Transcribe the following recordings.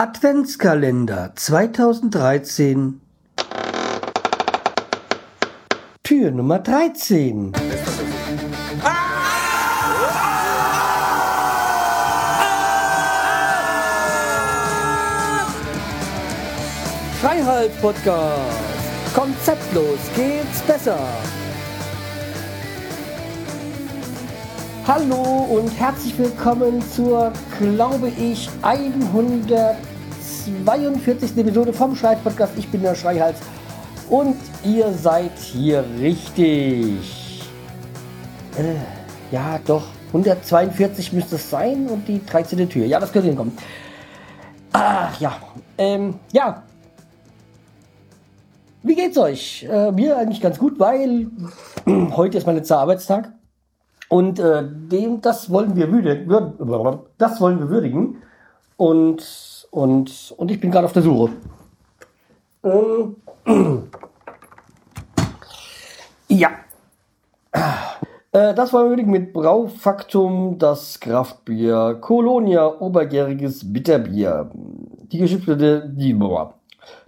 Adventskalender 2013 Tür Nummer 13 Freiheit Podcast Konzeptlos geht's besser Hallo und herzlich willkommen zur, glaube ich, 142. Episode vom Schreit-Podcast. Ich bin der Schreihals und ihr seid hier richtig. Äh, ja, doch, 142 müsste es sein und die 13. Tür. Ja, das könnte hinkommen. Ach ja, ähm, ja. Wie geht's euch? Äh, mir eigentlich ganz gut, weil heute ist mein letzter Arbeitstag. Und äh, dem, das wollen wir würdigen, das wollen wir würdigen. Und, und, und ich bin gerade auf der Suche. Ähm, ja. Äh, das wollen wir würdigen mit Braufaktum, das Kraftbier, Kolonia, obergäriges Bitterbier. Die Geschichte, die,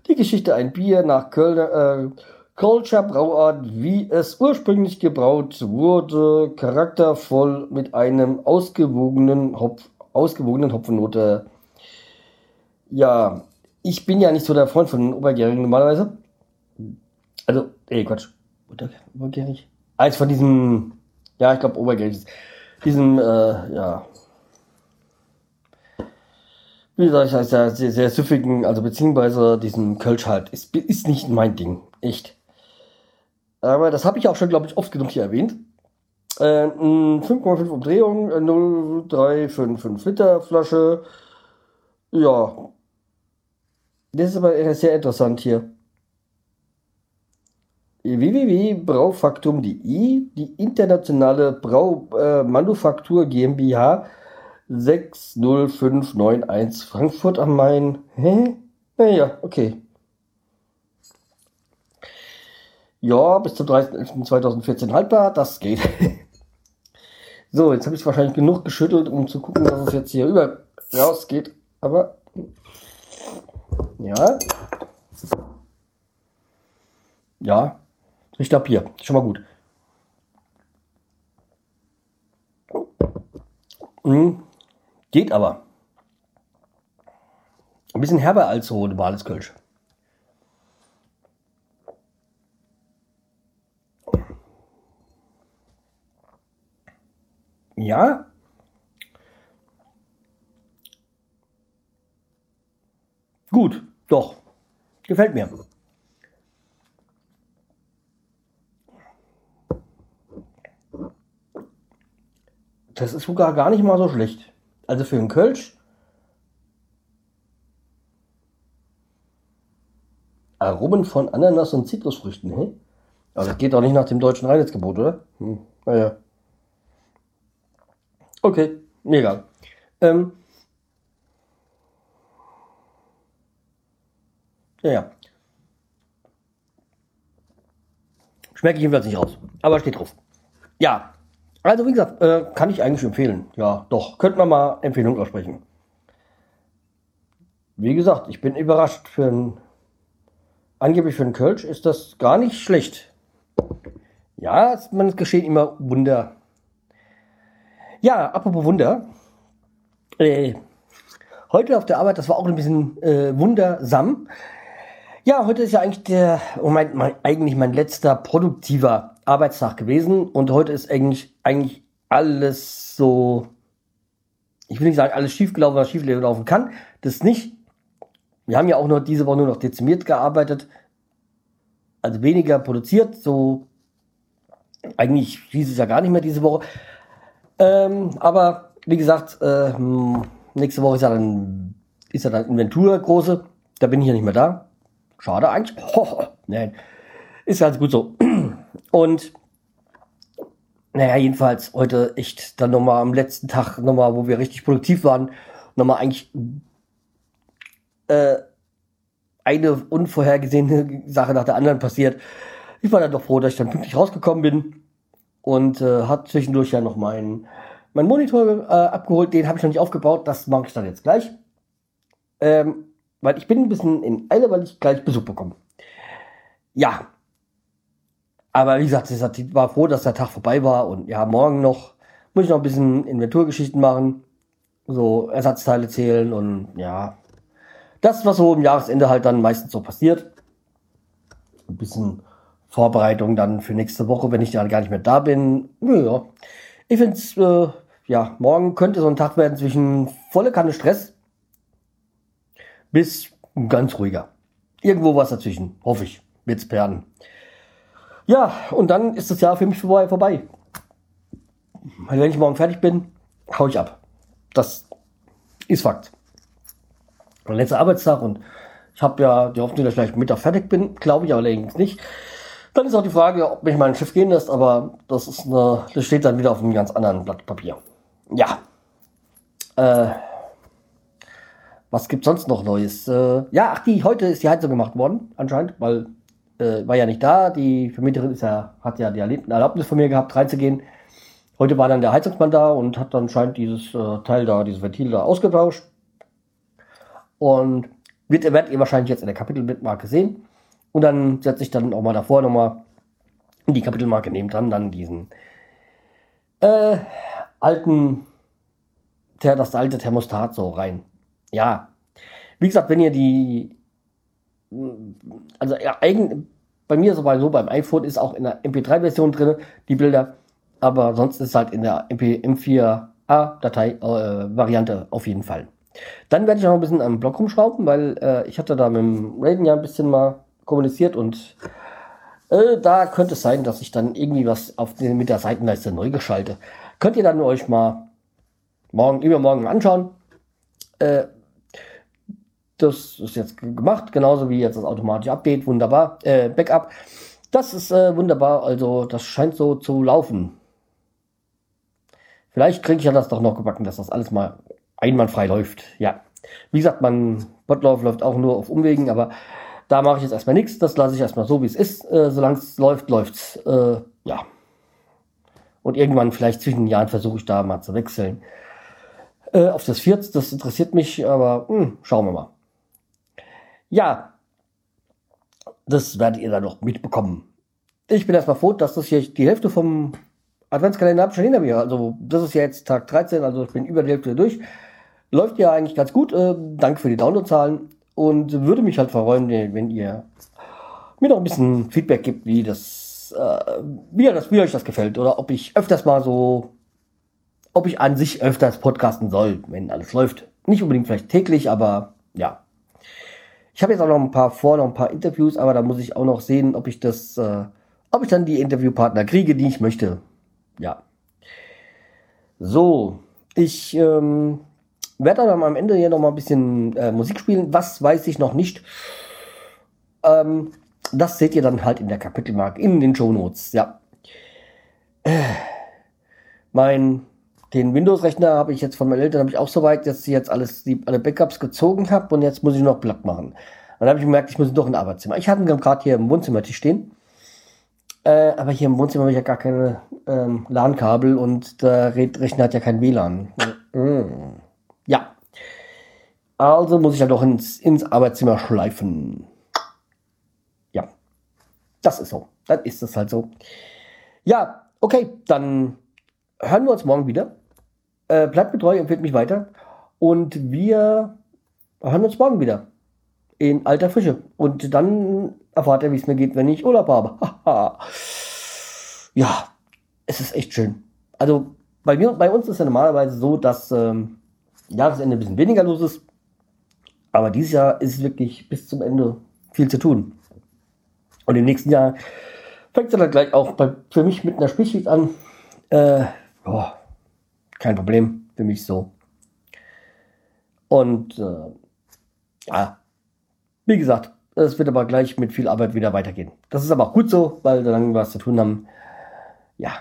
die Geschichte ein Bier nach Köln, äh, Culture Brauart, wie es ursprünglich gebraut wurde, charaktervoll mit einem ausgewogenen, Hopf, ausgewogenen Hopfennote. Ja, ich bin ja nicht so der Freund von Obergärigen normalerweise. Also, ey, Quatsch. Obergärig? Eins von diesem, ja, ich glaube Obergärig. Diesem, äh, ja, wie sag ich, sehr, sehr, sehr süffigen, also beziehungsweise diesen Kölsch halt, ist, ist nicht mein Ding. Echt. Aber das habe ich auch schon, glaube ich, oft genug hier erwähnt. Äh, 5,5 Umdrehungen, 0,355 Liter Flasche. Ja. Das ist aber sehr interessant hier. www.braufaktum.de, die internationale Braumanufaktur äh, GmbH 60591 Frankfurt am Main. Hä? Naja, okay. Ja, bis zum 30.11.2014 haltbar, das geht. so, jetzt habe ich wahrscheinlich genug geschüttelt, um zu gucken, dass es jetzt hier über rausgeht. Aber ja. Ja, riecht ab hier. Schon mal gut. Mhm. Geht aber. Ein bisschen herber als so normales Kölsch. Ja. Gut, doch. Gefällt mir. Das ist sogar gar nicht mal so schlecht. Also für einen Kölsch. Aromen von Ananas und Zitrusfrüchten, hä? Aber das geht doch nicht nach dem deutschen Reinheitsgebot, oder? Hm, naja. Okay, mega. Ähm, ja. Schmecke ich jedenfalls nicht raus. Aber steht drauf. Ja. Also, wie gesagt, äh, kann ich eigentlich empfehlen. Ja, doch. Könnte man mal Empfehlung aussprechen. Wie gesagt, ich bin überrascht. Für ein, angeblich für einen Kölsch ist das gar nicht schlecht. Ja, es geschehen immer Wunder. Ja, apropos Wunder. Äh, heute auf der Arbeit, das war auch ein bisschen äh, wundersam. Ja, heute ist ja eigentlich der, oh mein, mein, eigentlich mein letzter produktiver Arbeitstag gewesen und heute ist eigentlich, eigentlich alles so, ich will nicht sagen, alles schiefgelaufen, was schieflaufen kann. Das nicht. Wir haben ja auch nur diese Woche nur noch dezimiert gearbeitet, also weniger produziert, so eigentlich hieß es ja gar nicht mehr diese Woche. Ähm, aber wie gesagt, äh, nächste Woche ist ja dann, ist ja dann Inventur große. Da bin ich ja nicht mehr da. Schade eigentlich. Oh, nein. Ist ganz gut so. Und naja, jedenfalls heute echt dann nochmal am letzten Tag nochmal, wo wir richtig produktiv waren, nochmal eigentlich äh, eine unvorhergesehene Sache nach der anderen passiert. Ich war dann doch froh, dass ich dann pünktlich rausgekommen bin und äh, hat zwischendurch ja noch meinen mein Monitor äh, abgeholt. Den habe ich noch nicht aufgebaut. Das mache ich dann jetzt gleich. Ähm, weil ich bin ein bisschen in Eile, weil ich gleich Besuch bekomme. Ja. Aber wie gesagt, ich war froh, dass der Tag vorbei war und ja, morgen noch muss ich noch ein bisschen Inventurgeschichten machen. So Ersatzteile zählen und ja. Das, was so im Jahresende halt dann meistens so passiert. Ein bisschen Vorbereitung dann für nächste Woche, wenn ich dann gar nicht mehr da bin. Ja. Ich finde es, äh, ja, morgen könnte so ein Tag werden zwischen volle Kanne Stress bis ganz ruhiger. Irgendwo was dazwischen, hoffe ich, wird's werden. Ja, und dann ist das Jahr für mich vorbei. vorbei. Wenn ich morgen fertig bin, hau ich ab. Das ist Fakt. Mein letzter Arbeitstag und ich habe ja die Hoffnung, dass ich gleich Mittag fertig bin, glaube ich allerdings nicht. Dann ist auch die Frage, ob mich mein Schiff gehen lässt, aber das ist eine, das steht dann wieder auf einem ganz anderen Blatt Papier. Ja. Äh, was gibt's sonst noch Neues? Äh, ja, ach, die, heute ist die Heizung gemacht worden, anscheinend, weil äh, war ja nicht da. Die Vermieterin ist ja, hat ja die Erlaubnis von mir gehabt, reinzugehen. Heute war dann der Heizungsmann da und hat dann scheint dieses äh, Teil da, dieses Ventil da ausgetauscht. Und wird, werdet ihr wahrscheinlich jetzt in der Kapitelmarke sehen. Und dann setze ich dann auch mal davor nochmal die Kapitelmarke neben dran dann diesen äh, alten, das alte Thermostat so rein. Ja, wie gesagt, wenn ihr die, also ja, eigen, bei mir ist so beim iPhone ist auch in der MP3-Version drin, die Bilder, aber sonst ist halt in der MP, M4A-Datei-Variante äh, auf jeden Fall. Dann werde ich noch ein bisschen am Blog rumschrauben, weil äh, ich hatte da mit dem Raiden ja ein bisschen mal kommuniziert und äh, da könnte es sein, dass ich dann irgendwie was auf den, mit der Seitenleiste neu geschalte. Könnt ihr dann euch mal morgen, übermorgen anschauen. Äh, das ist jetzt gemacht, genauso wie jetzt das automatische Update, wunderbar. Äh, Backup, das ist äh, wunderbar, also das scheint so zu laufen. Vielleicht kriege ich ja das doch noch gebacken, dass das alles mal einwandfrei läuft. Ja, wie gesagt, mein Botlauf läuft auch nur auf Umwegen, aber da mache ich jetzt erstmal nichts. Das lasse ich erstmal so, wie es ist. Äh, solange es läuft, läuft's. Äh, ja. Und irgendwann, vielleicht zwischen den Jahren, versuche ich da mal zu wechseln. Äh, auf das Vierz, das interessiert mich, aber mh, hm, schauen wir mal. Ja, das werdet ihr dann noch mitbekommen. Ich bin erstmal froh, dass das hier die Hälfte vom Adventskalender schon hinter mir. Also das ist ja jetzt Tag 13, also ich bin über die Hälfte durch. Läuft ja eigentlich ganz gut. Äh, danke für die Downloadzahlen und würde mich halt freuen, wenn ihr mir noch ein bisschen Feedback gibt, wie das, äh, wie, das, wie euch das gefällt oder ob ich öfters mal so, ob ich an sich öfters podcasten soll, wenn alles läuft. Nicht unbedingt vielleicht täglich, aber ja, ich habe jetzt auch noch ein paar vor, noch ein paar Interviews, aber da muss ich auch noch sehen, ob ich das, äh, ob ich dann die Interviewpartner kriege, die ich möchte. Ja. So, ich ähm, werde dann am Ende hier noch mal ein bisschen äh, Musik spielen. Was weiß ich noch nicht. Ähm, das seht ihr dann halt in der Kapitelmarke, in den Show Notes. Ja. Äh, mein den Windows-Rechner habe ich jetzt von meinen Eltern habe ich auch so weit, dass ich jetzt alles die, alle Backups gezogen habe und jetzt muss ich noch platt machen. Dann habe ich gemerkt, ich muss doch ein Arbeitszimmer. Ich hatte gerade hier im Wohnzimmertisch stehen. Äh, aber hier im Wohnzimmer habe ich ja gar keine ähm, LAN-Kabel und der Rechner hat ja kein WLAN. Mhm. Ja. Also muss ich halt auch ins, ins Arbeitszimmer schleifen. Ja. Das ist so. Dann ist es halt so. Ja, okay, dann hören wir uns morgen wieder. Äh, bleibt getreu, empfiehlt mich weiter. Und wir hören uns morgen wieder. In alter Frische. Und dann erfahrt ihr, wie es mir geht, wenn ich Urlaub habe. ja, es ist echt schön. Also bei, mir, bei uns ist ja normalerweise so, dass ähm, Jahresende ein bisschen weniger los ist. Aber dieses Jahr ist wirklich bis zum Ende viel zu tun. Und im nächsten Jahr fängt es dann gleich auch bei, für mich mit einer Spätschicht an. Äh, oh, kein Problem für mich so. Und äh, ja, wie gesagt, es wird aber gleich mit viel Arbeit wieder weitergehen. Das ist aber auch gut so, weil wir was zu tun haben, ja,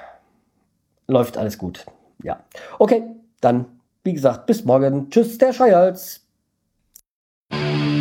läuft alles gut. Ja. Okay, dann, wie gesagt, bis morgen. Tschüss, der Thank you.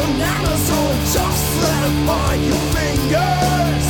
bananas on just flat by your fingers.